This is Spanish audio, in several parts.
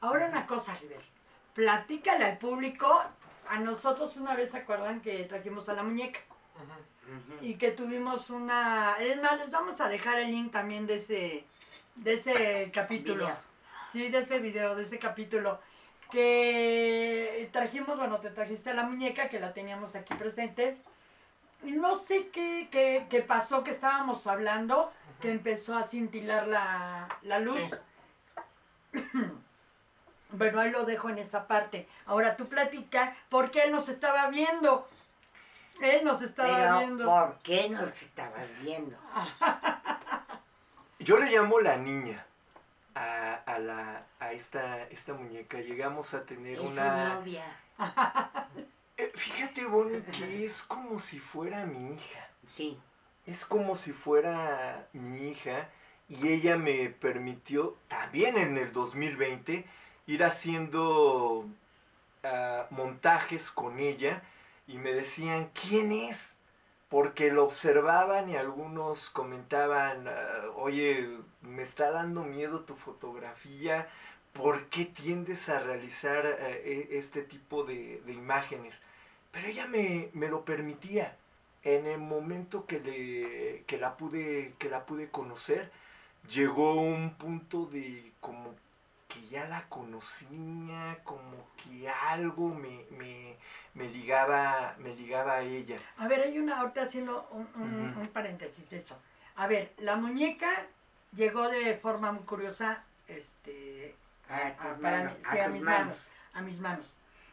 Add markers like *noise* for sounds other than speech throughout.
Ahora una cosa, River. Platícale al público. A nosotros una vez se acuerdan que trajimos a la muñeca. Y que tuvimos una. Es más, les vamos a dejar el link también de ese, de ese capítulo. Video. Sí, de ese video, de ese capítulo. Que trajimos, bueno, te trajiste a la muñeca que la teníamos aquí presente. No sé qué, qué, qué pasó que estábamos hablando, que empezó a cintilar la, la luz. *clears throat* Bueno, ahí lo dejo en esta parte. Ahora tú platica por qué él nos estaba viendo. Él nos estaba Pero, viendo. ¿por qué nos estabas viendo? Yo le llamo la niña a, a la, a esta, esta muñeca. Llegamos a tener Es su una... novia. *laughs* Eh, fíjate, Bonnie, que es como si fuera mi hija. Sí. Es como si fuera mi hija y ella me permitió también en el 2020 ir haciendo ah, montajes con ella y me decían, ¿quién es? Porque lo observaban y algunos comentaban, ah, oye, me está dando miedo tu fotografía, ¿por qué tiendes a realizar eh, e- este tipo de, de imágenes? Pero ella me, me lo permitía en el momento que, le, que, la pude, que la pude conocer, llegó un punto de como que ya la conocía, como que algo me, me, me ligaba, me ligaba a ella. A ver, hay una, ahorita haciendo un, un- un paréntesis de eso. A ver, la muñeca llegó de forma muy curiosa, este, A a- tus a- para a sí, a tus mis manos. manos, a mis manos.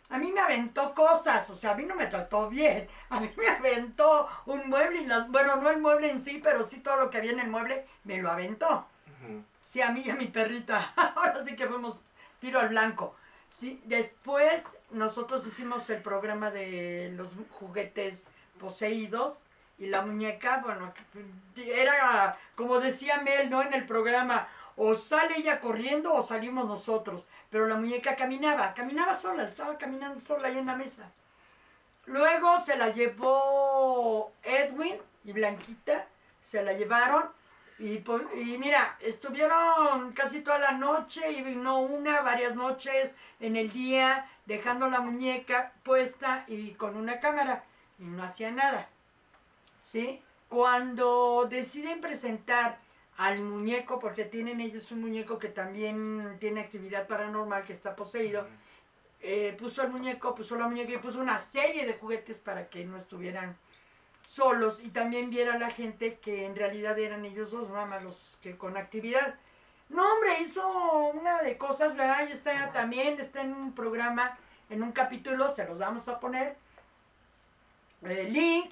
A mí me aventó cosas, o sea, a mí no me trató bien. A mí me aventó un mueble y las, bueno, no el mueble en sí, pero sí todo lo que había en el mueble me lo aventó. Sí, a mí y a mi perrita. *laughs* Ahora sí que fuimos tiro al blanco. Sí, después nosotros hicimos el programa de los juguetes poseídos y la muñeca, bueno, era como decía Mel, ¿no? En el programa, o sale ella corriendo o salimos nosotros. Pero la muñeca caminaba, caminaba sola, estaba caminando sola ahí en la mesa. Luego se la llevó Edwin y Blanquita, se la llevaron y, po- y mira, estuvieron casi toda la noche y no una, varias noches en el día, dejando la muñeca puesta y con una cámara y no hacía nada. ¿Sí? Cuando deciden presentar al muñeco, porque tienen ellos un muñeco que también tiene actividad paranormal, que está poseído, eh, puso el muñeco, puso la muñeca y puso una serie de juguetes para que no estuvieran solos y también viera la gente que en realidad eran ellos dos, nada más los que con actividad. No, hombre, hizo una de cosas, ¿verdad? Y está también, está en un programa, en un capítulo, se los vamos a poner. Link,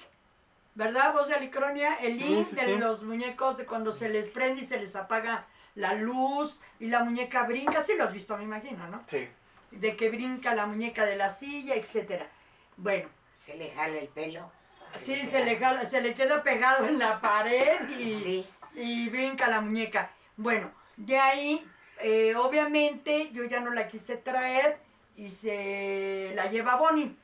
¿verdad? Voz de Alicronia, el Sí, link sí, de sí. los muñecos de cuando se les prende y se les apaga la luz y la muñeca brinca, sí lo has visto, me imagino, ¿no? Sí. De que brinca la muñeca de la silla, etcétera. Bueno, Se le jala el pelo. Sí, se le, jala- se le queda pegado en la pared y, Sí. y brinca la muñeca. Bueno, de ahí, eh, obviamente, yo ya no la quise traer y se la lleva Bonnie.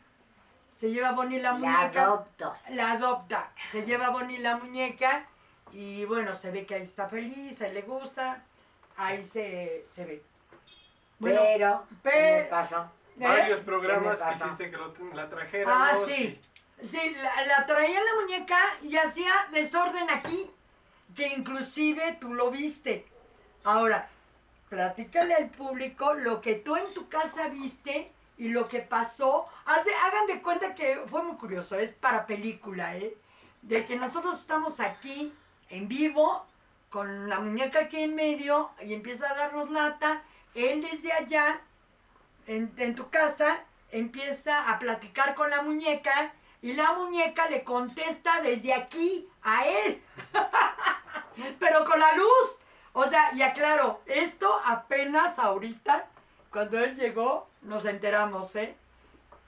Se lleva Bonnie la La muñeca. adopto. La adopta. Se lleva Bonnie la muñeca y bueno, se ve que ahí está feliz, ahí le gusta, ahí se, se ve. Bueno, pero, ¿qué me pasó? ¿eh? Varios programas ¿Qué me pasó? quisiste que lo- la trajeran. Ah, sí. Sí, la, la traía en la muñeca y hacía desorden aquí, que inclusive tú lo viste. Ahora, platícale al público lo que tú en tu casa viste y lo que pasó. Hace, hagan de cuenta que fue muy curioso, es para película, ¿eh? De que nosotros estamos aquí en vivo con la muñeca aquí en medio y empieza a darnos lata. Él desde allá en, en tu casa, empieza a platicar con la muñeca y la muñeca le contesta desde aquí a él. *laughs* Pero con la luz. O sea, y aclaro, esto apenas ahorita, cuando él llegó, nos enteramos, ¿eh?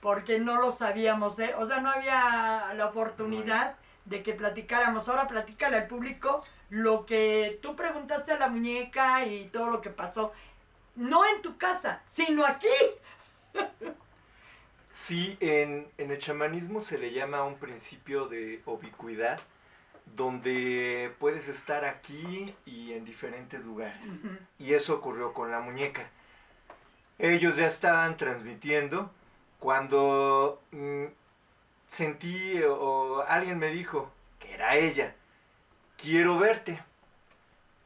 Porque no lo sabíamos, ¿eh? O sea, no había la oportunidad de que platicáramos. Ahora platícale al público lo que tú preguntaste a la muñeca y todo lo que pasó. No en tu casa, sino aquí. *laughs* Sí, en, en el chamanismo se le llama un principio de ubicuidad, donde puedes estar aquí y en diferentes lugares. Y eso ocurrió con la muñeca. Ellos ya estaban transmitiendo cuando mm, sentí o, alguien me dijo que era ella, quiero verte.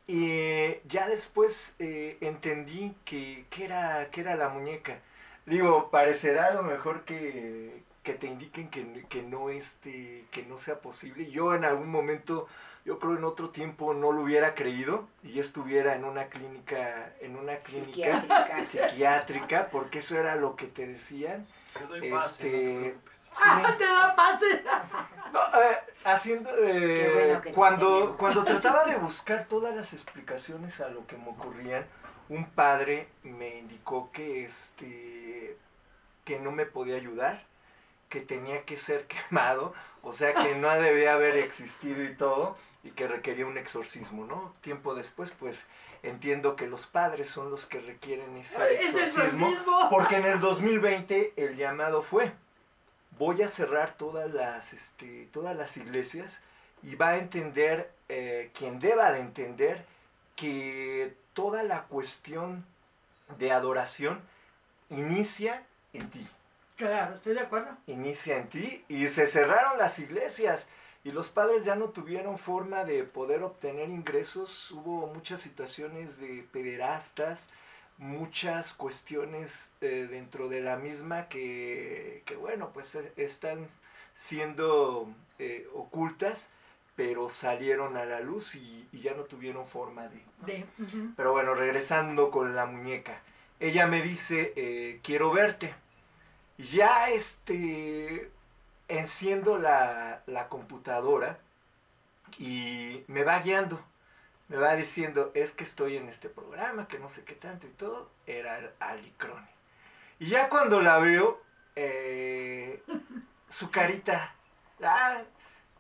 Y ya después eh, entendí que, que era, que era la muñeca. Digo, parecerá a lo mejor que, que te indiquen que, que no este, que no sea posible. Yo en algún momento, yo creo en otro tiempo no lo hubiera creído y ya estuviera en una clínica, en una clínica Psiquiátrica. *laughs* psiquiátrica, porque eso era lo que te decían. Te doy pase, no te Este. Sí. *laughs* Ah, te da pase. *laughs* No, eh, haciendo eh, bueno cuando cuando trataba de buscar todas las explicaciones a lo que me ocurrían un padre me indicó que este que no me podía ayudar que tenía que ser quemado o sea que no debía haber existido y todo y que requería un exorcismo no tiempo después pues entiendo que los padres son los que requieren ese exorcismo exorcismo. *laughs* porque en el 2020 el llamado fue, voy a cerrar todas las, este, todas las iglesias y va a entender, eh, quien deba de entender, que toda la cuestión de adoración inicia en ti, Claro, estoy de acuerdo. inicia en ti y se cerraron las iglesias y los padres ya no tuvieron forma de poder obtener ingresos, hubo muchas situaciones de pederastas, muchas cuestiones eh, dentro de la misma que, que, bueno, pues eh, están siendo eh, ocultas, pero salieron a la luz y, y ya no tuvieron forma de... De. Pero bueno, regresando con la muñeca. Ella me dice, eh, quiero verte. Ya este, enciendo la, la computadora y me va guiando. Me va diciendo, es que estoy en este programa, que no sé qué tanto y todo. Era Alicrone. Y ya cuando la veo, eh, su carita, ah,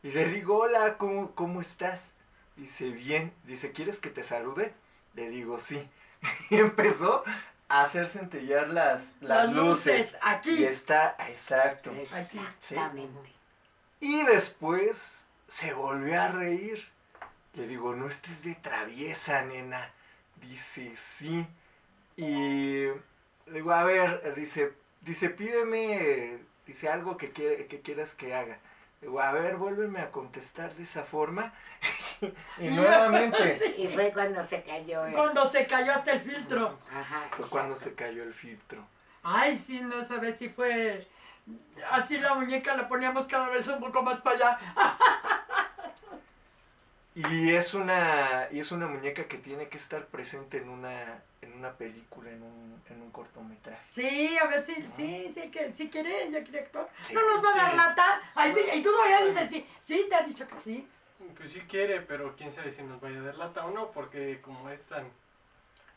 y le digo, hola, ¿cómo, cómo estás? Dice, bien. Dice, ¿quieres que te salude? Le digo, sí. *laughs* Y empezó hacer centellar las, las, Las luces. luces, aquí. Y está, exacto. Exactamente. Y después se volvió a reír. Le digo, no estés de traviesa, nena. Dice, sí. Y le digo, a ver, dice, dice, pídeme, dice algo que, quiere- que quieras que haga. Le digo, a ver, vuélveme a contestar de esa forma. Y nuevamente *laughs* Y fue cuando se cayó. el- Cuando se cayó hasta el filtro. Ajá. fue cuando se cayó el filtro. Ay, sí, no sabes si fue. Así la muñeca la poníamos cada vez un poco más para allá. Y es una, y es una muñeca que tiene que estar presente en una, en una película, en un, en un cortometraje. Sí, a ver si, sí, sí, que, si quiere, ella quiere actuar. Sí. no nos va a dar Sí. lata. Ay, sí, y tú todavía dices sí. Sí, te ha dicho que sí. Pues sí quiere, pero quién sabe si nos vaya a dar lata o no, porque como es tan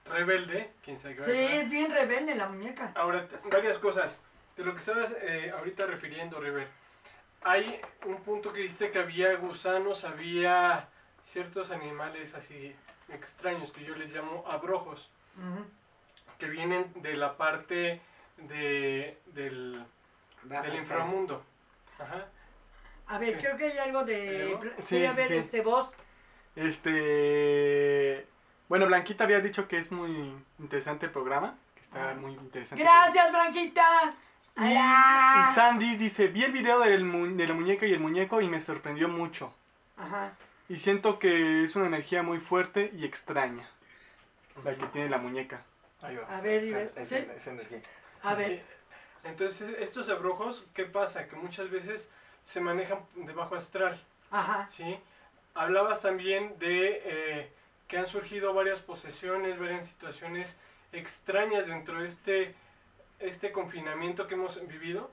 rebelde, quién sabe qué va a Sí, es bien rebelde la muñeca. Ahora, varias cosas. De lo que estabas eh, ahorita refiriendo, River. Hay un punto que dijiste que había gusanos, había ciertos animales así extraños que yo les llamo abrojos, que vienen de la parte de, del, del el- inframundo. Ajá. A ver, creo que hay algo de. Sí, Sí, a ver, sí. este, voz. Este. Bueno, Blanquita había dicho que es muy interesante el programa. Que está Ah. muy interesante. Gracias, Blanquita. Y, Sandy dice: Vi el video del mu- de la muñeca y el muñeco y me sorprendió mucho. Ajá. Y siento que es una energía muy fuerte y extraña. La que tiene la muñeca. Ahí va. A ver, esa, esa- ¿sí? esa energía. A ver. Entonces, estos abrojos, ¿qué pasa? Que muchas veces se manejan de bajo astral. Ajá. ¿sí? Hablabas también de eh, que han surgido varias posesiones, varias situaciones extrañas dentro de este, este confinamiento que hemos vivido.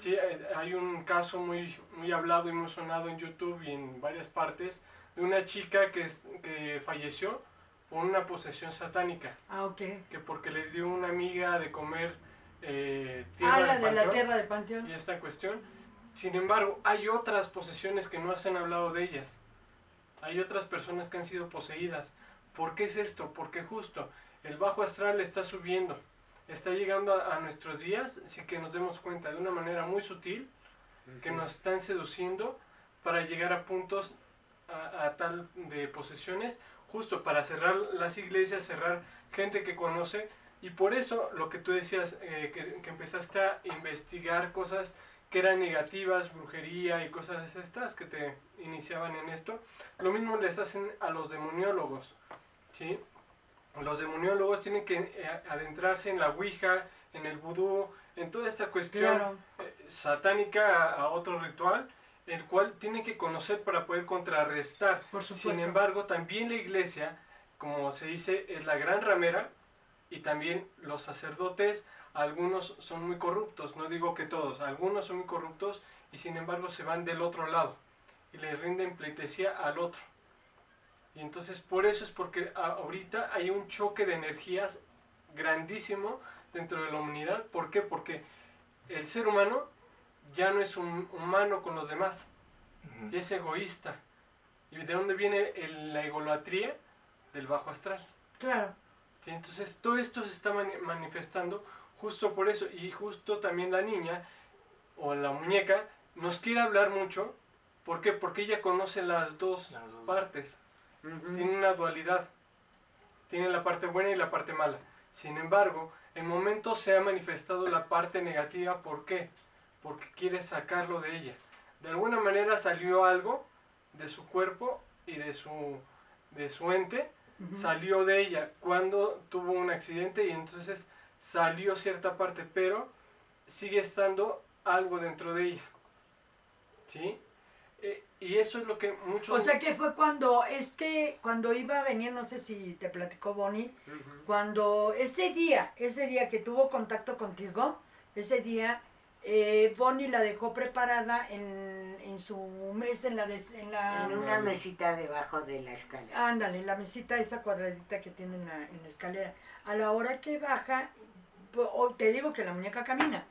Sí, hay un caso muy, muy hablado y muy sonado en YouTube y en varias partes de una chica que, que falleció por una posesión satánica, Ah, ok. que porque le dio una amiga de comer eh, tierra Ah, la de panteón tierra de Panteón. y esta cuestión. Sin embargo, hay otras posesiones que no se han hablado de ellas. Hay otras personas que han sido poseídas. ¿Por qué es esto? Porque justo el bajo astral está subiendo, está llegando a, a nuestros días, sin que nos demos cuenta de una manera muy sutil, que nos están seduciendo para llegar a puntos a, a tal de posesiones, justo para cerrar las iglesias, cerrar gente que conoce, y por eso lo que tú decías, eh, que, que empezaste a investigar cosas que eran negativas, brujería y cosas estas que te iniciaban en esto, lo mismo les hacen a los demoniólogos, ¿sí? Los demoniólogos tienen que eh, adentrarse en la Ouija, en el vudú, en toda esta cuestión Claro. eh, satánica a, otro ritual, el cual tienen que conocer para poder contrarrestar. Por. Sin embargo, también la iglesia, como se dice, es la gran ramera y también los sacerdotes, algunos son muy corruptos, no digo que todos, algunos son muy corruptos y sin embargo se van del otro lado y le rinden pleitesía al otro. Y entonces por eso es porque ahorita hay un choque de energías grandísimo dentro de la humanidad. ¿Por qué? Porque el ser humano ya no es un humano con los demás, Ujú. ya es egoísta. ¿Y de dónde viene el- la egolatría? Del bajo astral. Claro. ¿sí? Entonces todo esto se está mani- manifestando justo por eso. Y justo también la niña o la muñeca nos quiere hablar mucho. ¿Por qué? Porque ella conoce las dos Las dos. partes. Tiene una dualidad. Tiene la parte buena y la parte mala. Sin embargo, en momentos se ha manifestado la parte negativa. ¿Por qué? Porque quiere sacarlo de ella. De alguna manera salió algo de su cuerpo y de su, de su ente. Salió de ella cuando tuvo un accidente y entonces salió cierta parte, pero sigue estando algo dentro de ella. ¿Sí? Eh, y eso es lo que muchos... O sea que fue cuando, es que cuando iba a venir, no sé si te platicó Bonnie, cuando ese día, ese día que tuvo contacto contigo, ese día, eh, Bonnie la dejó preparada en, en su mesa, en la... des- en la En una mesita debajo de la escalera. Ándale, la mesita esa cuadradita que tiene en la, en la escalera. A la hora que baja, te digo que la muñeca camina.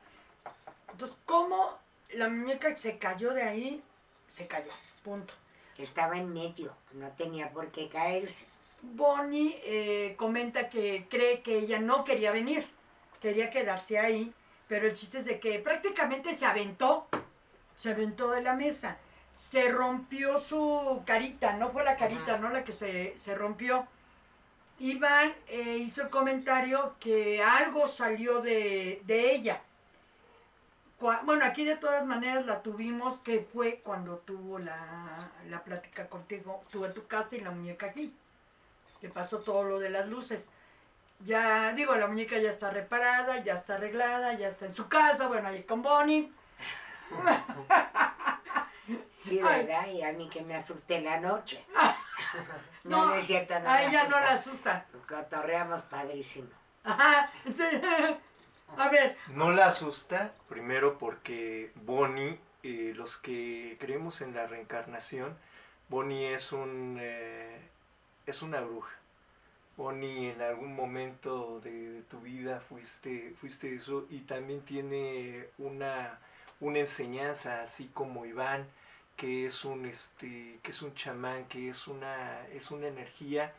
Entonces, ¿cómo la muñeca se cayó de ahí? Se cayó, punto. Estaba en medio, no tenía por qué caerse. Bonnie eh, comenta que cree que ella no quería venir, quería quedarse ahí, pero el chiste es de que prácticamente se aventó, se aventó de la mesa, se rompió su carita, no fue la carita, no la que se, se rompió. Iván eh, hizo el comentario que algo salió de, de ella. Bueno, aquí de todas maneras la tuvimos, que fue cuando tuvo la, la plática contigo, tuve tu casa y la muñeca aquí que pasó todo lo de las luces. Ya, digo, la muñeca ya está reparada, ya está arreglada, ya está en su casa, bueno, ahí con Bonnie. Sí, *laughs* Ay. ¿verdad? Y a mí que me asusté la noche. *laughs* *laughs* No, No, es cierto, no A ella no la asusta. asusta. Cotorreamos padrísimo. Ajá, sí. *laughs* A ver, No la asusta, primero porque Bonnie, eh, los que creemos en la reencarnación, Bonnie es un eh, es una bruja. Bonnie en algún momento de, de tu vida fuiste, fuiste eso y también tiene una, una enseñanza así como Iván, que es un este, que es un chamán, que es una, es una energía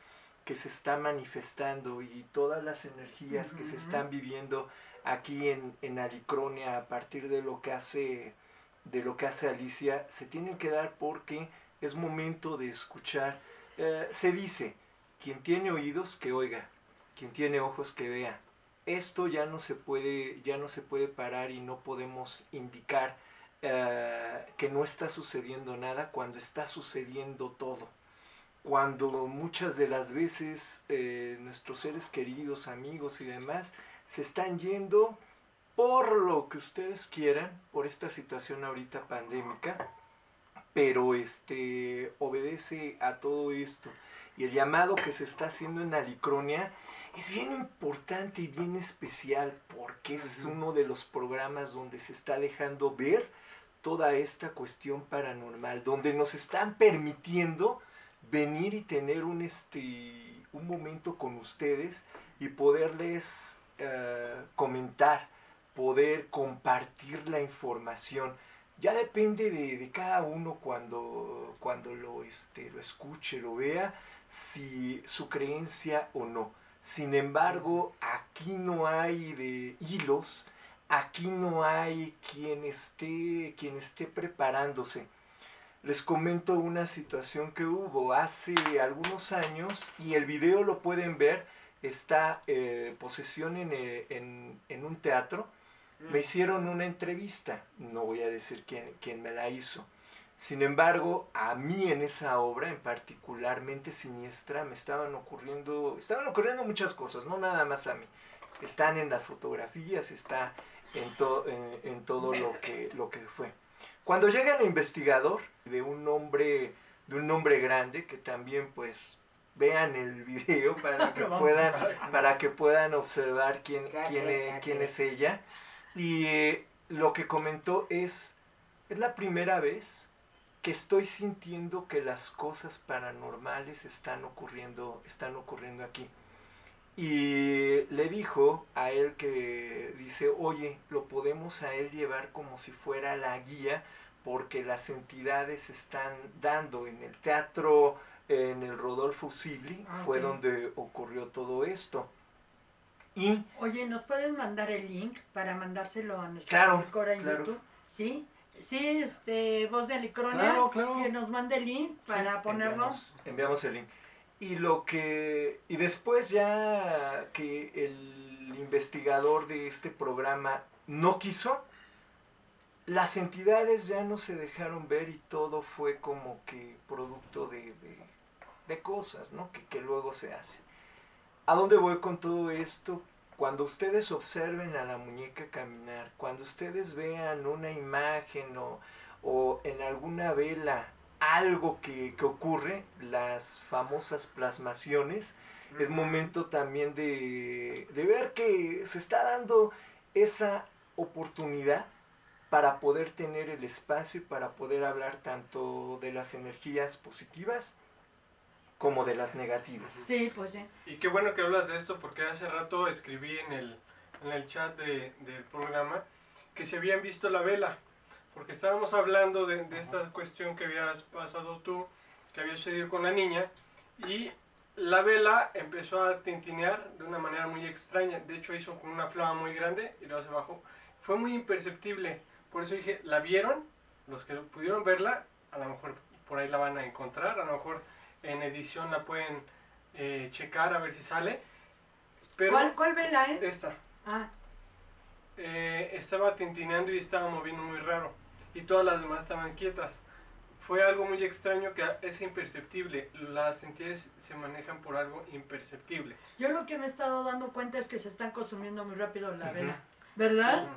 que se está manifestando y todas las energías que se están viviendo aquí en, en Alicronia a partir de lo que hace de lo que hace Alicia se tienen que dar porque es momento de escuchar. Eh, se dice quien tiene oídos que oiga. Quien tiene ojos que vea esto ya no se puede ya no se puede parar y no podemos indicar eh, que no está sucediendo nada cuando está sucediendo todo cuando muchas de las veces eh, nuestros seres queridos amigos y demás se están yendo por lo que ustedes quieran, por esta situación ahorita pandémica, pero este obedece a todo esto. Y el llamado que se está haciendo en Alicronia es bien importante y bien especial porque es uno de los programas donde se está dejando ver toda esta cuestión paranormal, donde nos están permitiendo venir y tener un este un momento con ustedes y poderles eh, comentar, poder compartir la información. Ya depende de, de cada uno cuando, cuando lo, este, lo escuche, lo vea, si su creencia o no. Sin embargo, aquí no hay de hilos, aquí no hay quien esté, quien esté preparándose. les comento una situación que hubo hace algunos años y el video lo pueden ver, está eh, posesión en, eh, en- en un teatro. Me hicieron una entrevista, no voy a decir quién, quién me la hizo. Sin embargo, a mí en esa obra, en particularmente siniestra, me estaban ocurriendo, estaban ocurriendo muchas cosas, no nada más a mí. Están en las fotografías, está en, to- en, en todo lo que, lo que fue. Cuando llega el investigador de un hombre, de un hombre grande, que también pues vean el video *laughs* para que puedan, para que puedan observar quién, quién, es, quién es ella. Y eh, lo que comentó es, es la primera vez que estoy sintiendo que las cosas paranormales están ocurriendo, están ocurriendo aquí. Y le dijo a él que dice, oye, lo podemos a él llevar como si fuera la guía, porque las entidades están dando en el teatro, en el Rodolfo Sigli, Ah, fue donde ocurrió todo esto. Y Oye, ¿nos puedes mandar el link para mandárselo a nuestra Claro, Cora en claro. YouTube? ¿Sí? Sí, este, voz de Alicronia, Claro, claro. que nos mande el link para ponerlo. Enviamos, enviamos el link. Y lo que. Y después ya que el investigador de este programa no quiso, las entidades ya no se dejaron ver y todo fue como que producto de, de- cosas, ¿no? Que, que luego se hace. ¿A dónde voy con todo esto? Cuando ustedes observen a la muñeca caminar, cuando ustedes vean una imagen o, o en alguna vela algo que, que ocurre, las famosas plasmaciones, es momento también de, de ver que se está dando esa oportunidad para poder tener el espacio y para poder hablar tanto de las energías positivas como de las negativas. Sí, pues sí. Y qué bueno que hablas de esto porque hace rato escribí en el, en el chat de- del programa que se habían visto la vela. Porque estábamos hablando de, de esta cuestión que habías pasado tú, que había sucedido con la niña. Y la vela empezó a tintinear de una manera muy extraña. De hecho hizo con una flama muy grande y luego se bajó. Fue muy imperceptible. Por eso dije, ¿la vieron? Los que pudieron verla, a lo mejor por ahí la van a encontrar. A lo mejor en edición la pueden eh, checar a ver si sale. Pero ¿Cuál, ¿Cuál vela, eh? esta Ah, eh, estaba tintineando y estaba moviendo muy raro. Y todas las demás estaban quietas. Fue algo muy extraño que es imperceptible. Las entidades se manejan por algo imperceptible. yo lo que me he estado dando cuenta es que se están consumiendo muy rápido la vela. ¿Verdad?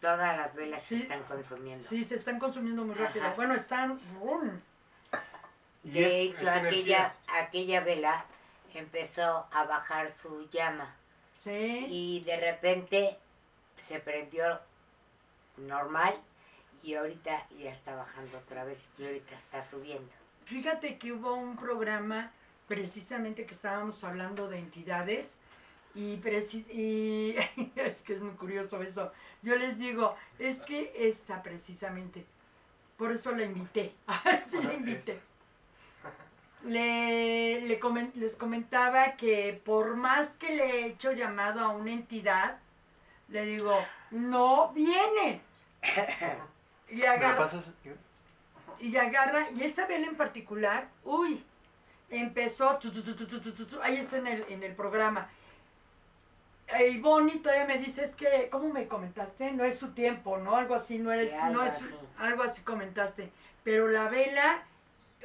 Todas las velas Sí. se están consumiendo. Sí, se están consumiendo muy rápido. Ajá. Bueno, están... ¡brum! Y De es, hecho, es aquella, aquella vela empezó a bajar su llama Sí. y de repente se prendió normal y ahorita ya está bajando otra vez y ahorita está subiendo. Fíjate que hubo un programa precisamente que estábamos hablando de entidades y, y *laughs* es que es muy curioso eso. Yo les digo, es que esta precisamente, por eso la invité, *laughs* sí la invité. Le, le comen- les comentaba que por más que le he hecho llamado a una entidad, le digo, no viene. *laughs* Y agarra, pasas? y agarra, y esa vela en particular, uy, empezó, tu, ahí está en el, en el programa. Y Bonnie todavía me dice, es que, ¿cómo me comentaste? No es su tiempo, ¿no? Algo así, no, era, no es, algo así comentaste. Pero la vela,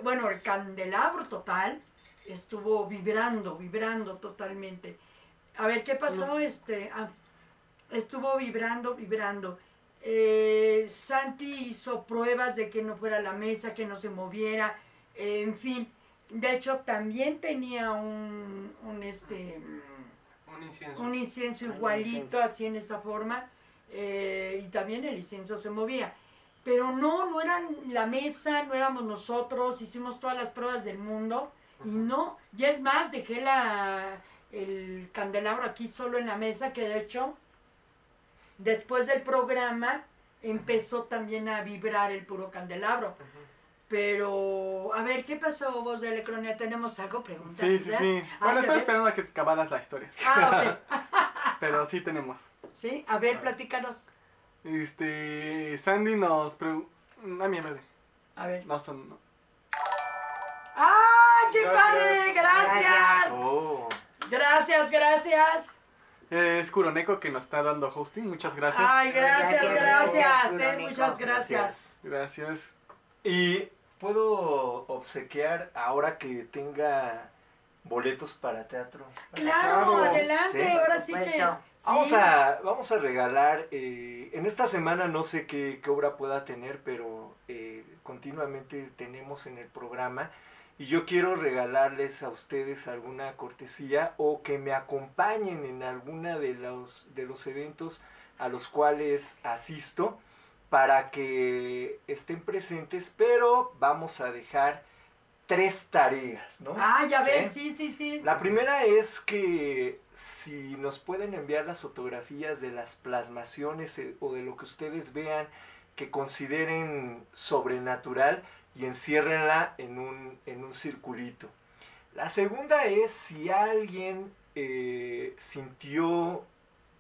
bueno, el candelabro total estuvo vibrando, vibrando totalmente. A ver, ¿qué pasó? Este, ah, estuvo vibrando, vibrando. Eh, Santi hizo pruebas de que no fuera la mesa, que no se moviera, eh, en fin. De hecho, también tenía un, un, este, Un incienso. un incienso Un igualito, incienso. así en esa forma, eh, y también el incienso se movía. Pero no, no eran la mesa, no éramos nosotros, hicimos todas las pruebas del mundo, y no, y es más, dejé la, el candelabro aquí solo en la mesa, que de hecho, después del programa, empezó también a vibrar el puro candelabro. Pero, a ver, ¿qué pasó, vos de Elecronia? ¿Tenemos algo? ¿Preguntas? Sí, sí, sí. Ah, Bueno, estaba esperando a que acabaras la historia. Ah, ok. *laughs* Pero sí tenemos. Sí, a ver, platícanos. Este. Sandy nos preguntó. A mí, vez de. A ver. No, son- no. ¡Ah, qué Gracias. padre! ¡Gracias! Oh. Gracias, gracias. Eh, Es Kuroneko que nos está dando hosting. Muchas gracias. Ay, gracias, Gracias, eh, muchas gracias. Gracias. Y puedo obsequiar ahora que tenga boletos para teatro. Claro, Claro, adelante. sí. Ahora sí que. Vamos sí. a, vamos a regalar, eh, en esta semana no sé qué, qué obra pueda tener, pero eh, continuamente tenemos en el programa y yo quiero regalarles a ustedes alguna cortesía o que me acompañen en alguna de los, de los eventos a los cuales asisto para que estén presentes, pero vamos a dejar tres tareas, ¿no? Ah, ya ¿Sí? ves, sí, sí, sí. La primera es que si nos pueden enviar las fotografías de las plasmaciones eh, o de lo que ustedes vean que consideren sobrenatural y enciérrenla en un, en un circulito. La segunda es si alguien eh, sintió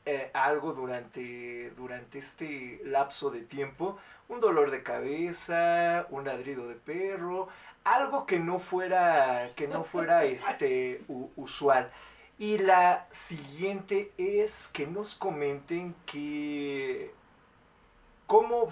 eh, algo durante, durante este lapso de tiempo, un dolor de cabeza, un ladrido de perro, algo que no fuera, que no fuera *laughs* este, u- usual. Y la siguiente es que nos comenten que cómo,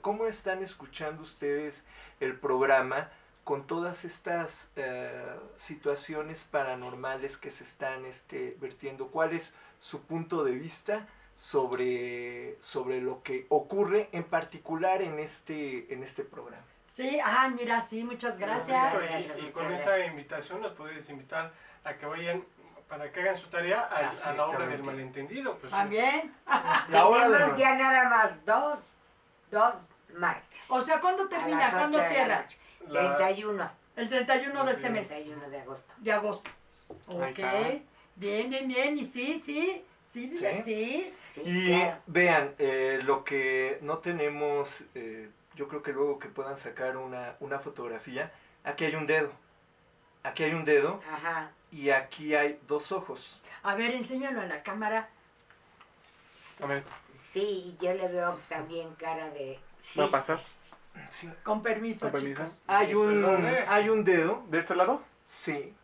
cómo están escuchando ustedes el programa con todas estas eh, situaciones paranormales que se están este, vertiendo. ¿Cuál es su punto de vista sobre, sobre lo que ocurre en particular en este, en este programa? Sí, ah, mira, sí, muchas gracias. Y- gracias, y, muchas con gracias. esa invitación los puedes invitar a que vayan para que hagan su tarea a, a la obra del malentendido. Pues, También. *laughs* La hora de ya nada más dos, dos martes. O sea, ¿cuándo A termina? las ¿Cuándo cierra? la- 31. El 31 de este mes, 31 de agosto. de agosto. Ok. Bien, bien, bien. Y sí, sí. Sí, mira, Sí. sí. Sí, Y claro. vean, eh, lo que no tenemos, eh, yo creo que luego que puedan sacar una, una fotografía, aquí hay un dedo, aquí hay un dedo Ajá. y aquí hay dos ojos. A ver, enséñalo a la cámara. A ver, Sí, yo le veo también cara de. va a pasar. Sí. Con permiso, Con permiso. chicos. Hay un, ¿Dónde? hay un dedo, ¿De este lado? sí,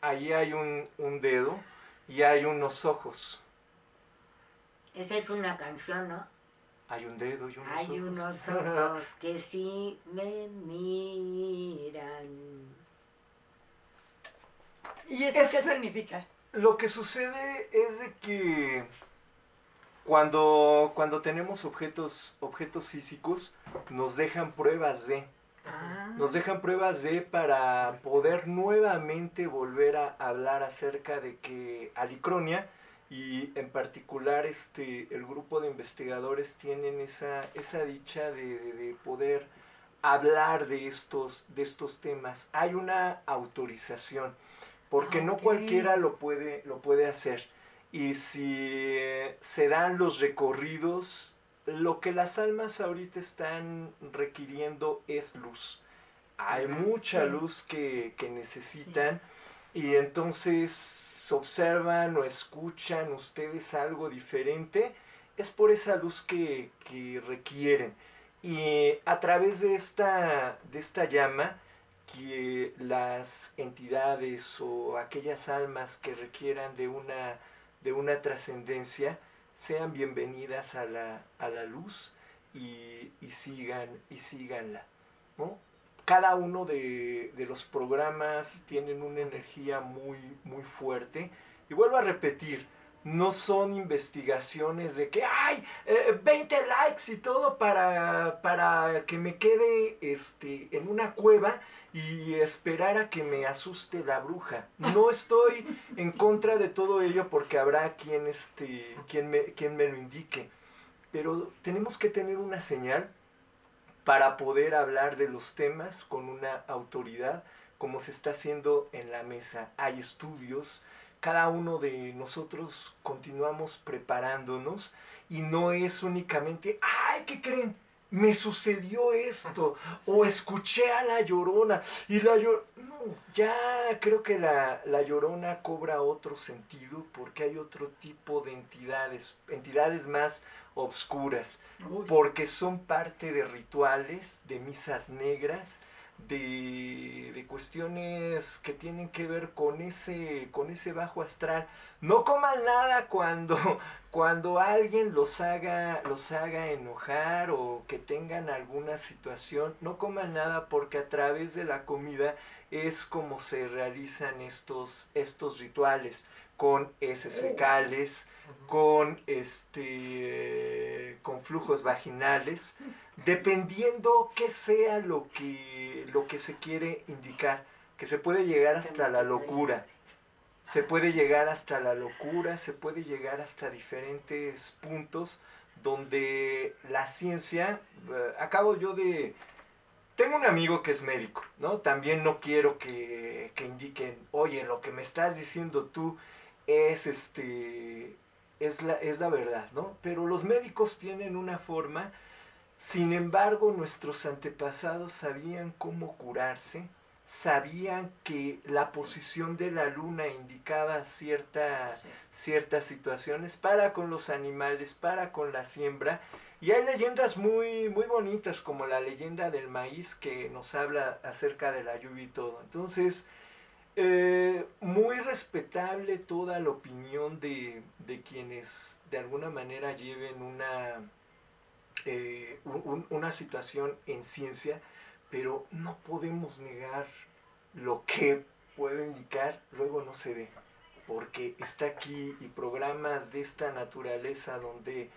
ahí hay un, un dedo y hay unos ojos. Esa es una canción, ¿no? Hay un dedo y unos Hay ojos. unos *laughs* ojos que sí me miran. ¿Y eso qué Ese- significa? Lo que sucede es de que cuando, cuando tenemos objetos, objetos físicos, nos dejan pruebas de... Ah. Nos dejan pruebas de para poder nuevamente volver a hablar acerca de que Alicronia y en particular este el grupo de investigadores tienen esa, esa dicha de, de- de poder hablar de estos, de estos temas. Hay una autorización, porque Ah, no cualquiera lo puede, lo puede hacer. Y si se dan los recorridos, lo que las almas ahorita están requiriendo es luz. Hay mucha Sí. luz que, que necesitan y entonces observan o escuchan ustedes algo diferente. Es por esa luz que, que requieren. Y a través de esta, de esta llama, que las entidades o aquellas almas que requieran de una, de una trascendencia sean bienvenidas a la, a la luz y, y sigan y síganla. ¿no? Cada uno de, de los programas tienen una energía muy, muy fuerte. Y vuelvo a repetir, no son investigaciones de que hay 20 likes y todo para, para que me quede este, en una cueva y esperar a que me asuste la bruja. No estoy *laughs* en contra de todo ello porque habrá quien, este, quien, me, quien me lo indique. Pero tenemos que tener una señal para poder hablar de los temas con una autoridad como se está haciendo en la mesa. Hay estudios, cada uno de nosotros continuamos preparándonos y no es únicamente, ay, ¿qué creen? me sucedió esto, o escuché a la llorona, y la llorona, no, ya creo que la, la llorona cobra otro sentido porque hay otro tipo de entidades, entidades más obscuras, Uy, porque son parte de rituales, de misas negras, de, de cuestiones que tienen que ver con ese, con ese bajo astral. No coman nada cuando, *laughs* cuando alguien los haga, los haga enojar o que tengan alguna situación. No coman nada porque a través de la comida es como se realizan estos, estos rituales con heces fecales, con este con flujos vaginales dependiendo qué sea lo que lo que se quiere indicar que se puede llegar hasta la locura. se puede llegar hasta la locura se puede llegar hasta diferentes puntos donde la ciencia eh, acabo yo de tengo un amigo que es médico, ¿no? También no quiero que, que indiquen, oye, lo que me estás diciendo tú es este es la, es la verdad, ¿no? Pero los médicos tienen una forma, sin embargo, nuestros antepasados sabían cómo curarse, sabían que la posición de la luna indicaba cierta, sí. ciertas situaciones para con los animales, para con la siembra. Y hay leyendas muy, muy bonitas, como la leyenda del maíz que nos habla acerca de la lluvia y todo. Entonces, eh, muy respetable toda la opinión de, de quienes de alguna manera lleven una, eh, un- un- una situación en ciencia, pero no podemos negar lo que puede indicar, luego no se ve, porque está aquí y programas de esta naturaleza donde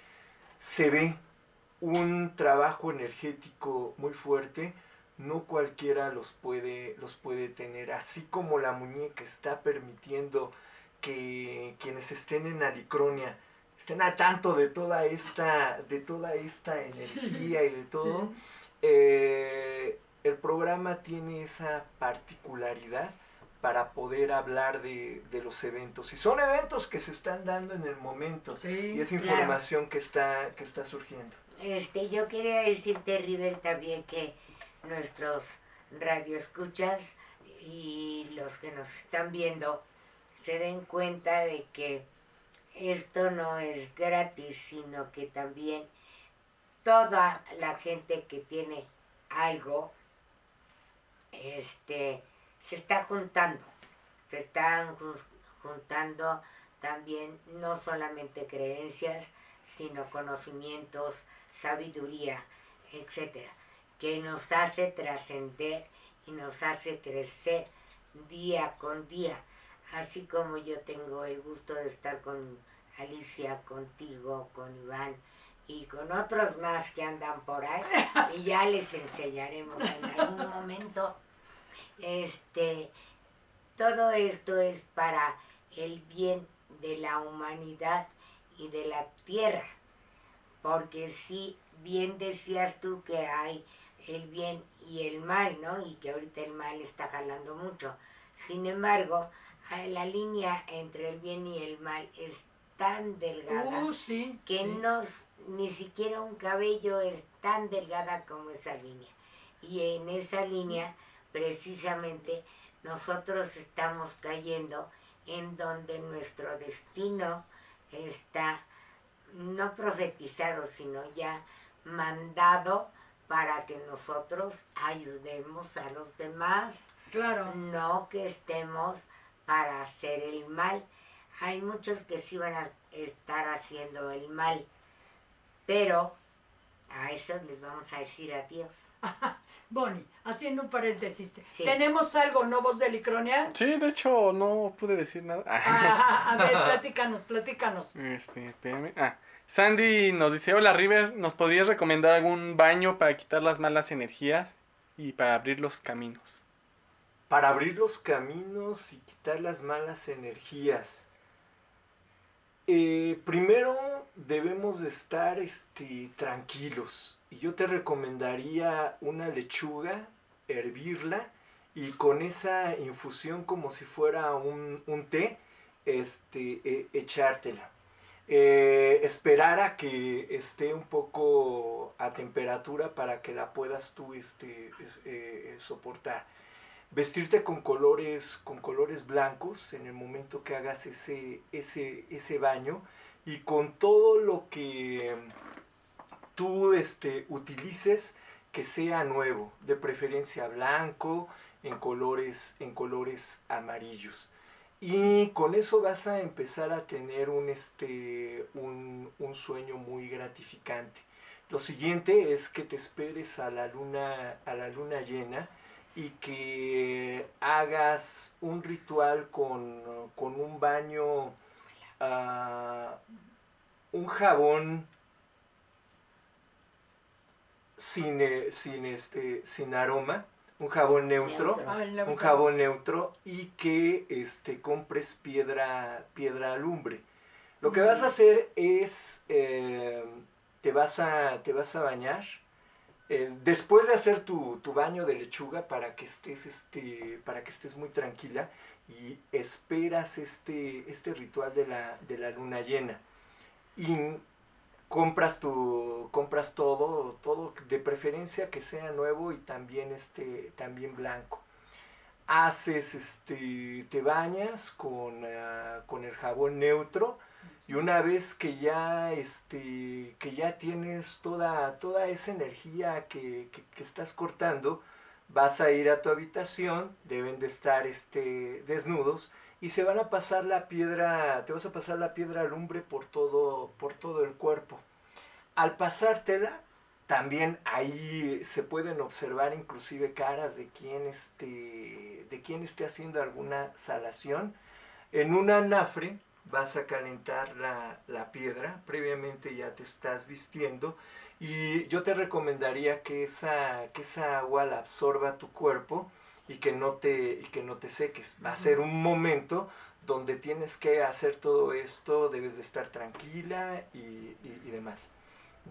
se ve un trabajo energético muy fuerte, no cualquiera los puede, los puede tener, así como la muñeca está permitiendo que quienes estén en Alicronia estén a tanto de toda esta, de toda esta energía y de todo. Sí. Eh, el programa tiene esa particularidad para poder hablar de, de los eventos. Y son eventos que se están dando en el momento. Sí, Y es claro. información que, está, que está surgiendo. Este, yo quería decirte, River, también que nuestros radioescuchas y los que nos están viendo se den cuenta de que esto no es gratis, sino que también toda la gente que tiene algo, este, se está juntando, se están jun- juntando también no solamente creencias, sino conocimientos, sabiduría, etcétera, que nos hace trascender y nos hace crecer día con día, así como yo tengo el gusto de estar con Alicia, contigo, con Iván y con otros más que andan por ahí y ya les enseñaremos en algún *laughs* momento. Este, todo esto es para el bien de la humanidad y de la tierra, porque si bien decías tú que hay el bien y el mal, ¿no? Y que ahorita el mal está jalando mucho. Sin embargo, la línea entre el bien y el mal es tan delgada Uh, sí. que sí. ni siquiera un cabello es tan delgada como esa línea. Y en esa línea, precisamente, nosotros estamos cayendo en donde nuestro destino está no profetizado, sino ya mandado para que nosotros ayudemos a los demás Claro. no que estemos para hacer el mal. Hay muchos que sí van a estar haciendo el mal, pero a esos les vamos a decir adiós. *laughs* Bonnie, haciendo un paréntesis. Sí. ¿Tenemos algo, no voz de Licronia? Sí, de hecho no pude decir nada. Ah, a ver, *laughs* platícanos, platícanos. Este, espérame. Ah, Sandy nos dice, hola River, ¿nos podrías recomendar algún baño para quitar las malas energías y para abrir los caminos? Para abrir los caminos y quitar las malas energías. Eh, primero debemos de estar este, tranquilos. Y yo te recomendaría una lechuga, hervirla y con esa infusión como si fuera un, un té, este, eh, echártela. Eh, esperar a que esté un poco a temperatura para que la puedas tú este, es- eh, soportar. Vestirte con colores, con colores blancos en el momento que hagas ese, ese, ese baño y con todo lo que tú este, utilices que sea nuevo, de preferencia blanco, en colores, en colores amarillos. Y con eso vas a empezar a tener un, este, un, un sueño muy gratificante. Lo siguiente es que te esperes a la luna, a la luna llena y que hagas un ritual con, con un baño, ah, un jabón sin, eh, sin, este, sin aroma, un jabón neutro, Neutro. Ah, un jabón neutro y que este, compres piedra, piedra alumbre. Lo que vas a hacer es, eh, te, vas a, te vas a bañar, eh, después de hacer tu, tu baño de lechuga para que estés, este, para que estés muy tranquila y esperas este, este ritual de la, de la luna llena. Y compras tu compras todo todo de preferencia que sea nuevo y también este también blanco. Haces este te bañas con, ah, con el jabón neutro y una vez que ya este que ya tienes toda toda esa energía que, que- que estás cortando vas a ir a tu habitación deben de estar este desnudos y se van a pasar la piedra te vas a pasar la piedra alumbre por todo por todo el cuerpo al pasártela, también ahí se pueden observar inclusive caras de quien esté, de quien esté haciendo alguna salación. En un anafre vas a calentar la, la piedra, previamente ya te estás vistiendo y yo te recomendaría que esa, que esa agua la absorba tu cuerpo y que no te, y que no te seques. Va a ser un momento donde tienes que hacer todo esto, debes de estar tranquila y, y- y demás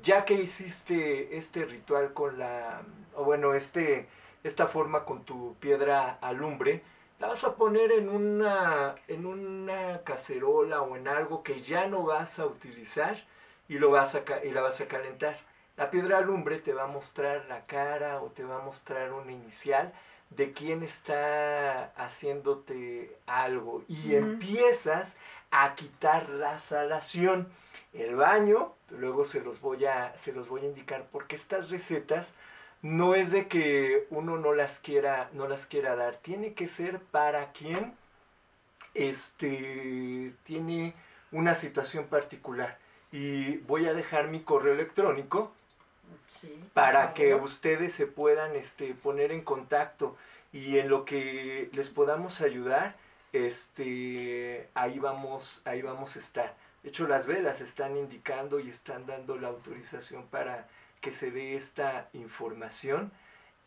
ya que hiciste este ritual con la, o bueno, este, esta forma con tu piedra alumbre, la vas a poner en una, en una cacerola o en algo que ya no vas a utilizar y, lo vas a, y la vas a calentar. La piedra alumbre te va a mostrar la cara o te va a mostrar una inicial de quién está haciéndote algo. Y empiezas a quitar la salación. El baño, luego se los voy a, se los voy a indicar porque estas recetas no es de que uno no las quiera, no las quiera dar, tiene que ser para quien este tiene una situación particular. Y voy a dejar mi correo electrónico Sí, para que ustedes se puedan este, poner en contacto y en lo que les podamos ayudar, este, ahí vamos, ahí vamos a estar. De hecho, las velas están indicando y están dando la autorización para que se dé esta información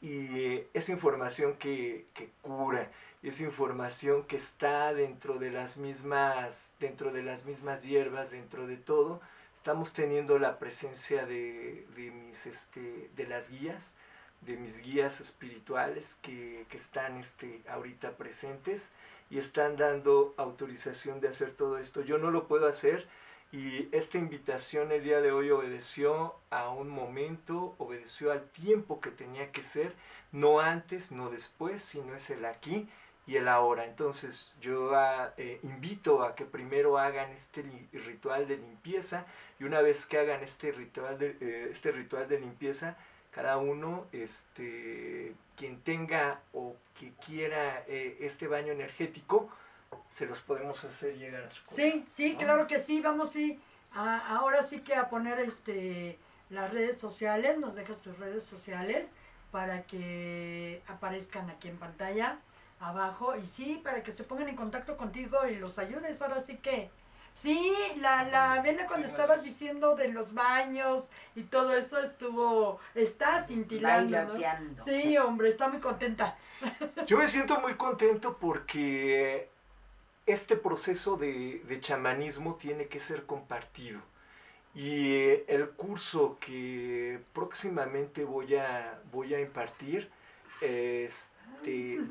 y eh, es información que, que cura, es información que está dentro de las mismas, dentro de las mismas hierbas, dentro de todo. Estamos teniendo la presencia de, de mis, este, de las guías, de mis guías espirituales que, que están este, ahorita presentes y están dando autorización de hacer todo esto. Yo no lo puedo hacer y esta invitación el día de hoy obedeció a un momento, obedeció al tiempo que tenía que ser, no antes, no después, sino es el aquí y el ahora. Entonces yo ah, eh, invito a que primero hagan este ritual de limpieza y una vez que hagan este ritual de, eh, este ritual de limpieza, cada uno, este, quien tenga o que quiera eh, este baño energético, se los podemos hacer llegar a su casa. Sí, sí, ¿no? claro que sí, vamos sí, a- ahora sí que a poner este las redes sociales, nos dejas tus redes sociales para que aparezcan aquí en pantalla abajo y sí, para que se pongan en contacto contigo y los ayudes, ahora sí que sí, la, la vela cuando Sí, estabas vale. diciendo de los baños y todo eso estuvo, está cintilando, ¿no? Sí, hombre, está muy contenta. *laughs* Yo me siento muy contento porque este proceso de, de chamanismo tiene que ser compartido. Y el curso que próximamente voy a, voy a impartir este,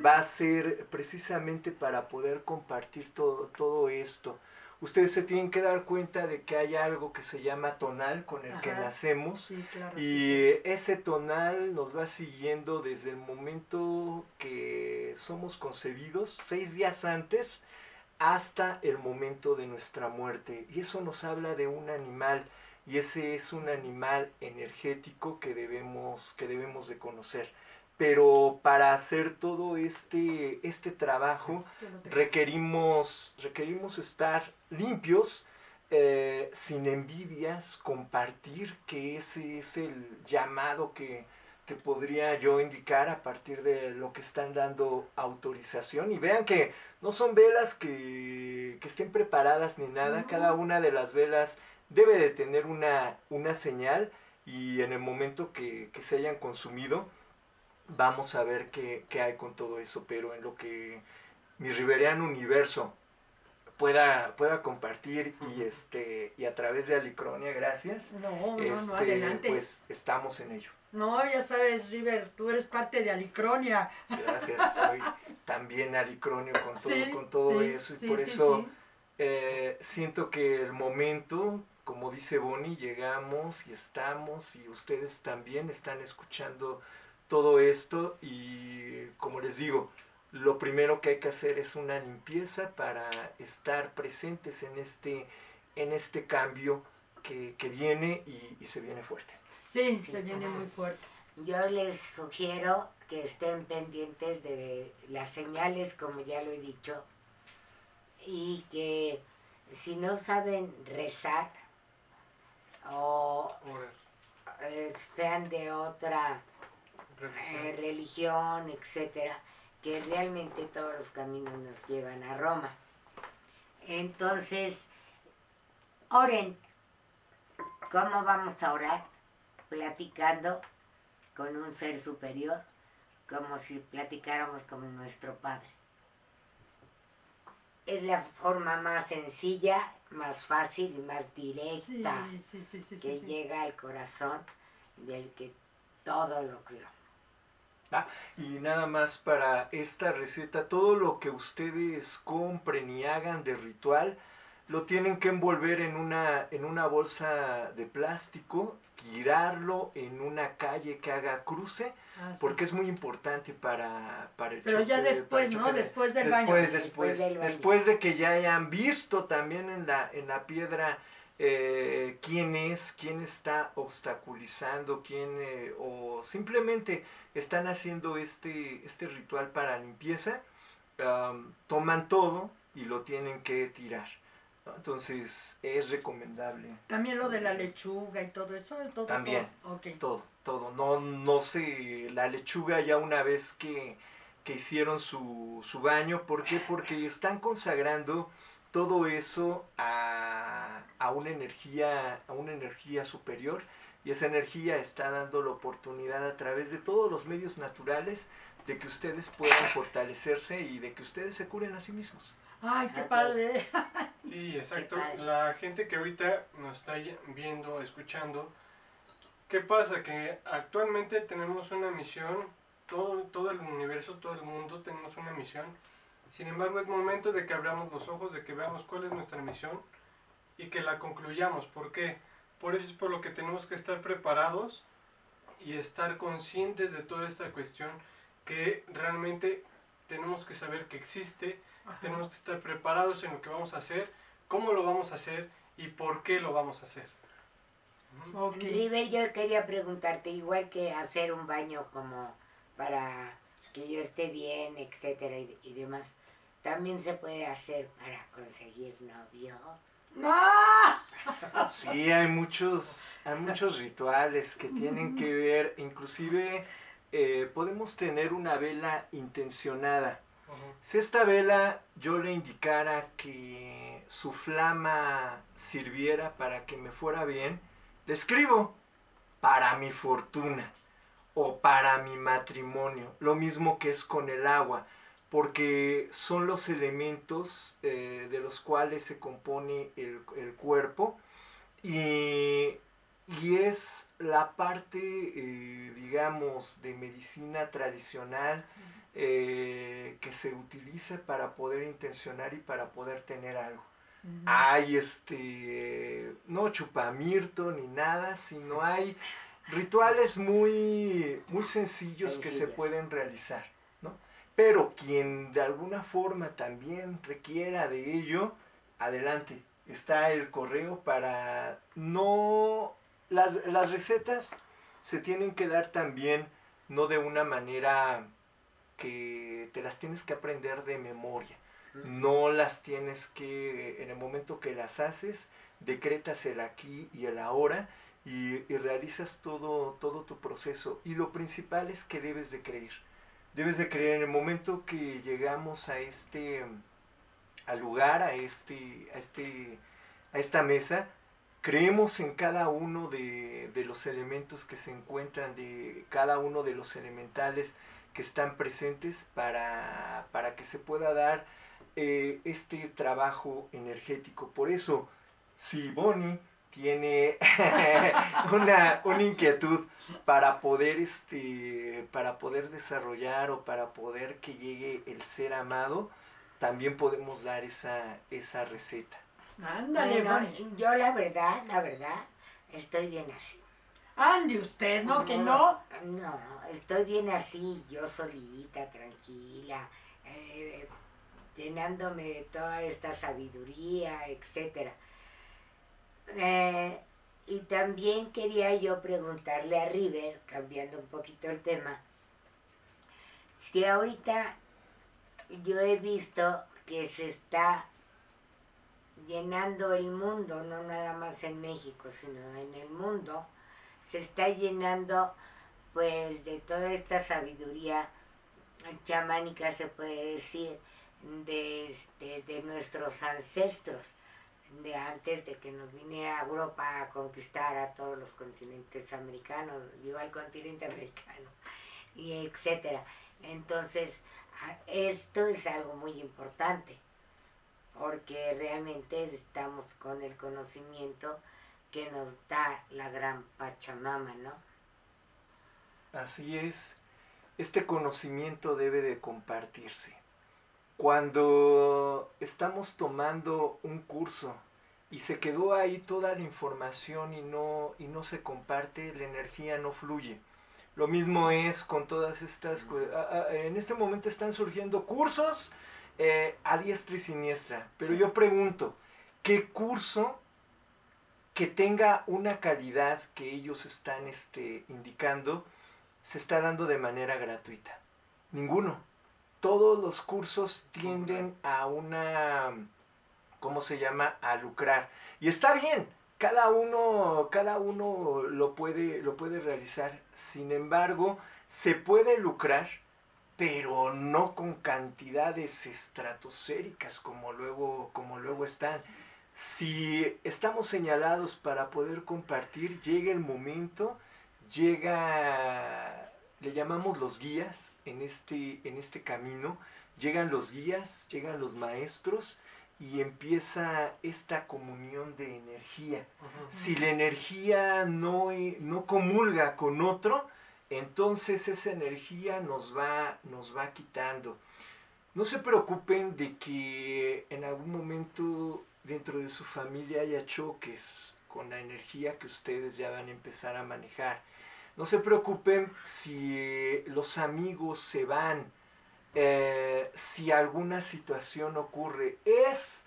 va a ser precisamente para poder compartir todo, todo esto. ustedes se tienen que dar cuenta de que hay algo que se llama tonal con el que nacemos Sí, claro. y sí, ese tonal nos va siguiendo desde el momento que somos concebidos, seis días antes, hasta el momento de nuestra muerte. Y eso nos habla de un animal, y ese es un animal energético que debemos, que debemos de conocer. Pero para hacer todo este, este trabajo, requerimos, requerimos estar limpios, eh, sin envidias, compartir, que ese es el llamado que, que podría yo indicar a partir de lo que están dando autorización. Y vean que no son velas que, que estén preparadas ni nada, No. cada una de las velas debe de tener una, una señal y en el momento que, que se hayan consumido, vamos a ver qué, qué hay con todo eso, pero en lo que mi Riveriano Universo pueda, pueda compartir y este y a través de Alicronia, gracias. No, no, este, no, adelante. Pues estamos en ello. No, ya sabes, River, tú eres parte de Alicronia. Gracias, soy también alicronio con todo, Sí, con todo sí, eso y sí, por eso eh, siento que el momento, como dice Bonnie, llegamos y estamos y ustedes también están escuchando todo esto y como les digo, lo primero que hay que hacer es una limpieza para estar presentes en este, en este cambio que, que viene y, y se viene fuerte. Sí, Sí, se viene muy fuerte. Yo les sugiero que estén pendientes de las señales, como ya lo he dicho, y que si no saben rezar o eh, sean de otra religión. eh, religión, etcétera, que realmente todos los caminos nos llevan a Roma. Entonces, oren. ¿Cómo vamos a orar? Platicando con un ser superior, como si platicáramos con nuestro Padre. Es la forma más sencilla, más fácil y más directa sí, sí, sí, que llega al corazón del que todo lo Y nada más para esta receta, todo lo que ustedes compren y hagan de ritual, lo tienen que envolver en una, en una bolsa de plástico, tirarlo en una calle que haga cruce, Ah, sí. porque es muy importante para, para el Pero ya choque- después, ¿no? Después del después, baño. Después, Después del baño. después de que ya hayan visto también en la, en la piedra eh, quién es, quién está obstaculizando, quién, eh, o simplemente están haciendo este, este ritual para limpieza, toman todo y lo tienen que tirar. ¿no? Entonces es recomendable También lo de la lechuga y todo eso. Todo, También. todo. Ok. todo, todo. No, no sé, la lechuga ya una vez que, que hicieron su, su baño, ¿por qué? Porque están consagrando todo eso a, a una energía, a una energía superior, y esa energía está dando la oportunidad a través de todos los medios naturales de que ustedes puedan fortalecerse y de que ustedes se curen a sí mismos. Ay, qué padre. *laughs* Sí, exacto. padre. La gente que ahorita nos está viendo, escuchando, ¿qué pasa? Que actualmente tenemos una misión, todo, todo el universo, todo el mundo tenemos una misión. Sin embargo, es momento de que abramos los ojos, de que veamos cuál es nuestra misión y que la concluyamos. ¿Por qué? Por eso es por lo que tenemos que estar preparados y estar conscientes de toda esta cuestión que realmente tenemos que saber que existe Ajá. tenemos que estar preparados en lo que vamos a hacer, cómo lo vamos a hacer y por qué lo vamos a hacer. Ujú. Ok. River, yo quería preguntarte, igual que hacer un baño como para que yo esté bien, etcétera, y, y demás, también se puede hacer para conseguir novio. ¡No! *laughs* Sí, hay muchos, hay muchos rituales que tienen que ver, inclusive eh, podemos tener una vela intencionada. Si esta vela yo le indicara que su flama sirviera para que me fuera bien, le escribo para mi fortuna o para mi matrimonio, lo mismo que es con el agua, porque son los elementos eh, de los cuales se compone el, el cuerpo y, y es la parte, eh, digamos, de medicina tradicional eh, que se utiliza para poder intencionar y para poder tener algo. hay este, no chupamirto ni nada, sino hay rituales muy, muy sencillos que se pueden realizar. Pero quien de alguna forma también requiera de ello, adelante. Está el correo para no... Las, las recetas se tienen que dar también, no de una manera que te las tienes que aprender de memoria. No las tienes que, en el momento que las haces, decretas el aquí y el ahora y, y realizas todo, todo tu proceso. Y lo principal es que debes de creer. Debes de creer en el momento que llegamos a este, al lugar, a este, a este, a esta mesa, creemos en cada uno de, de los elementos que se encuentran, de cada uno de los elementales que están presentes para, para que se pueda dar eh, este trabajo energético. Por eso, si Bonnie tiene *laughs* una, una inquietud para poder, este, para poder desarrollar o para poder que llegue el ser amado, también podemos dar esa, esa receta. Ándale, Bueno, yo la verdad, la verdad, estoy bien así. Ande usted, ¿no? Que no. No, estoy bien así, yo solita, tranquila, eh, llenándome de toda esta sabiduría, etcétera. Eh, y también quería yo preguntarle a River, cambiando un poquito el tema, si ahorita yo he visto que se está llenando el mundo, no nada más en México, sino en el mundo, se está llenando pues de toda esta sabiduría chamánica, se puede decir, de, este, de nuestros ancestros, de antes de que nos viniera Europa a conquistar a todos los continentes americanos, digo al continente americano, y etcétera. Entonces, esto es algo muy importante, porque realmente estamos con el conocimiento que nos da la gran Pachamama, ¿no? Así es, este conocimiento debe de compartirse. Cuando estamos tomando un curso y se quedó ahí toda la información y no, y no se comparte, la energía no fluye. Lo mismo es con todas estas... En este momento están surgiendo cursos eh, a diestra y siniestra, pero yo pregunto, ¿qué curso que tenga una calidad que ellos están este, indicando se está dando de manera gratuita? Ninguno. Todos los cursos tienden a una, ¿cómo se llama? A lucrar. Y está bien, cada uno, cada uno lo puede, lo puede realizar. Sin embargo, se puede lucrar, pero no con cantidades estratosféricas como luego, como luego están. Si estamos señalados para poder compartir, llega el momento, llega, le llamamos los guías en este, en este camino, llegan los guías, llegan los maestros y empieza esta comunión de energía. Si la energía no, e- no comulga con otro, entonces esa energía nos va, nos va quitando. No se preocupen de que en algún momento dentro de su familia haya choques con la energía que ustedes ya van a empezar a manejar. No se preocupen si los amigos se van, eh, si alguna situación ocurre. Es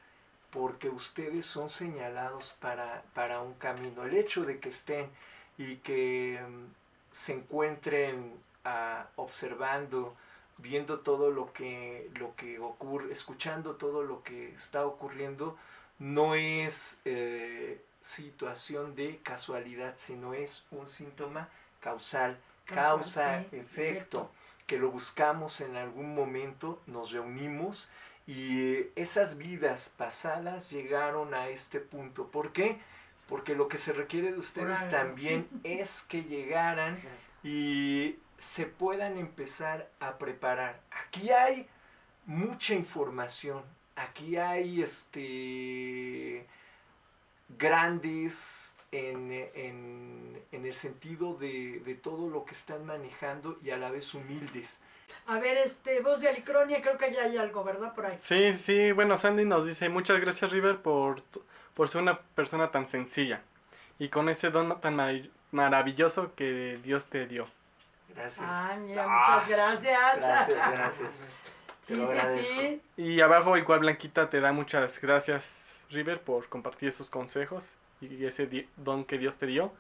porque ustedes son señalados para, para un camino. El hecho de que estén y que mm, se encuentren ah, observando, viendo todo lo que, lo que ocurre, escuchando todo lo que está ocurriendo, no es eh, situación de casualidad, sino es un síntoma causal, causa, sí, efecto, que lo buscamos en algún momento, nos reunimos y eh, esas vidas pasadas llegaron a este punto. ¿Por qué? Porque lo que se requiere de ustedes también *laughs* es que llegaran y se puedan empezar a preparar. Aquí hay mucha información, aquí hay este grandes en, en- en el sentido de, de todo lo que están manejando y a la vez humildes. A ver, este, voz de Alicronia, creo que ya hay algo, ¿verdad? Por ahí. Sí, sí, bueno, Sandy nos dice, muchas gracias River por, por ser una persona tan sencilla y con ese don tan marav- maravilloso que Dios te dio. Gracias. Ah, mira, Ah, muchas gracias. Gracias, *laughs* gracias. Te Sí, lo sí, agradezco. sí. Y abajo igual Blanquita te da muchas gracias River por compartir esos consejos y ese don que Dios te dio.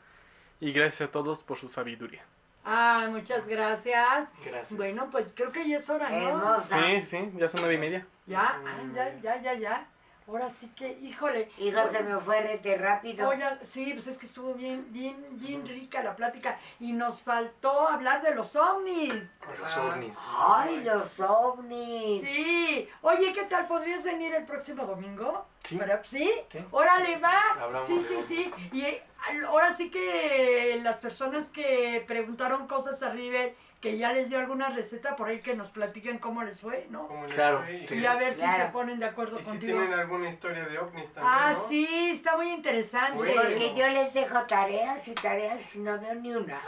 Y gracias a todos por su sabiduría. Ah, muchas gracias. Gracias. Bueno, pues creo que ya es hora, ¿no? Hermosa. Sí, sí, ya son nueve y media. Ya, ah, ya, ya, ya, ya. Ahora sí que, híjole. Hijo, se me fue rete rápido. Oye, sí, pues es que estuvo bien, bien, bien rica la plática. Y nos faltó hablar de los ovnis. De los ovnis. Ay, los ovnis. Sí. Oye, ¿qué tal? ¿Podrías venir el próximo domingo? Sí. Pero, ¿Sí? Sí. Órale, va. Hablamos sí, de sí, ovnis. sí. Y ahora sí que las personas que preguntaron cosas a River, que ya les dio alguna receta por ahí que nos platiquen cómo les fue, ¿no? Les Claro, fue y- sí. Y a ver si se ponen de acuerdo Y si contigo. tienen alguna historia de ovnis también, Ah, ¿no? sí, está muy interesante. Porque yo les dejo tareas y tareas y no veo ni una.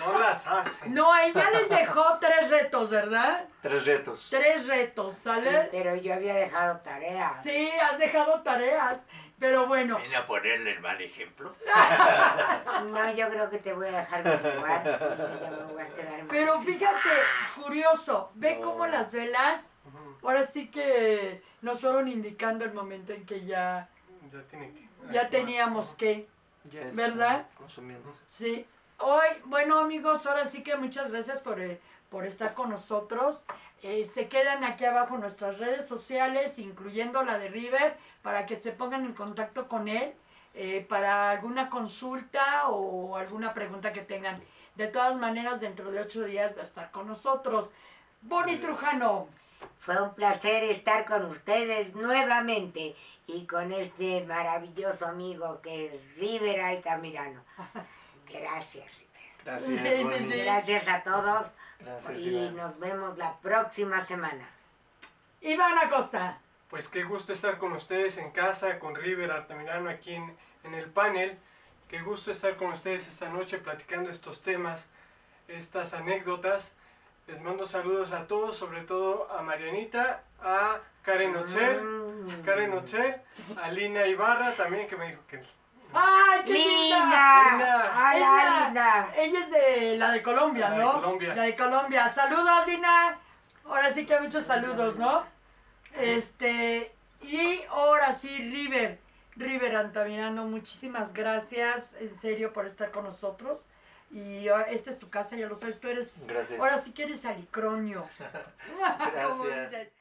No las hacen. No, él ya les dejó tres retos, ¿verdad? Tres retos. Tres retos, Sí, ¿sale? pero yo había dejado tareas. Sí, has dejado tareas. Pero bueno, Ven a ponerle el mal ejemplo. *laughs* No, yo creo que te voy a dejar continuar y yo ya me voy a quedar más. pero fíjate, curioso, ve No. cómo las velas, ahora sí que nos fueron indicando el momento en que ya, Ya tiene que. ya teníamos que, ¿Verdad? Consumiéndose. sí. Hoy, bueno amigos, ahora sí que muchas gracias por, eh, por estar con nosotros. Eh, se quedan aquí abajo nuestras redes sociales, incluyendo la de River, para que se pongan en contacto con él eh, para alguna consulta o alguna pregunta que tengan. De todas maneras, dentro de ocho días va a estar con nosotros. Bonnie Trujano, Fue un placer estar con ustedes nuevamente y con este maravilloso amigo que es River Altamirano. *laughs* Gracias. Gracias, Sí, sí, Bonnie. sí. Gracias a todos Gracias, y Iván. nos vemos la próxima semana. Iván Acosta. Pues qué gusto estar con ustedes en casa, con River Artamirano aquí en, en el panel. Qué gusto estar con ustedes esta noche platicando estos temas, estas anécdotas. Les mando saludos a todos, sobre todo a Marianita, a Karen Ocher, Mm. Karen Ocher, a Lina Ibarra también que me dijo que ¡Ay, qué linda! Hola, Linda. Ella es de la de Colombia, La de ¿no? Colombia. La de Colombia. Saludos, Lina. Ahora sí que hay muchos saludos, ¿no? Este, y ahora sí, River. River Antamirano, muchísimas gracias, en serio, por estar con nosotros. Y ah, esta es tu casa, ya lo sabes, tú eres... Gracias. Ahora sí que eres alicronio. *laughs* *laughs* Como dices.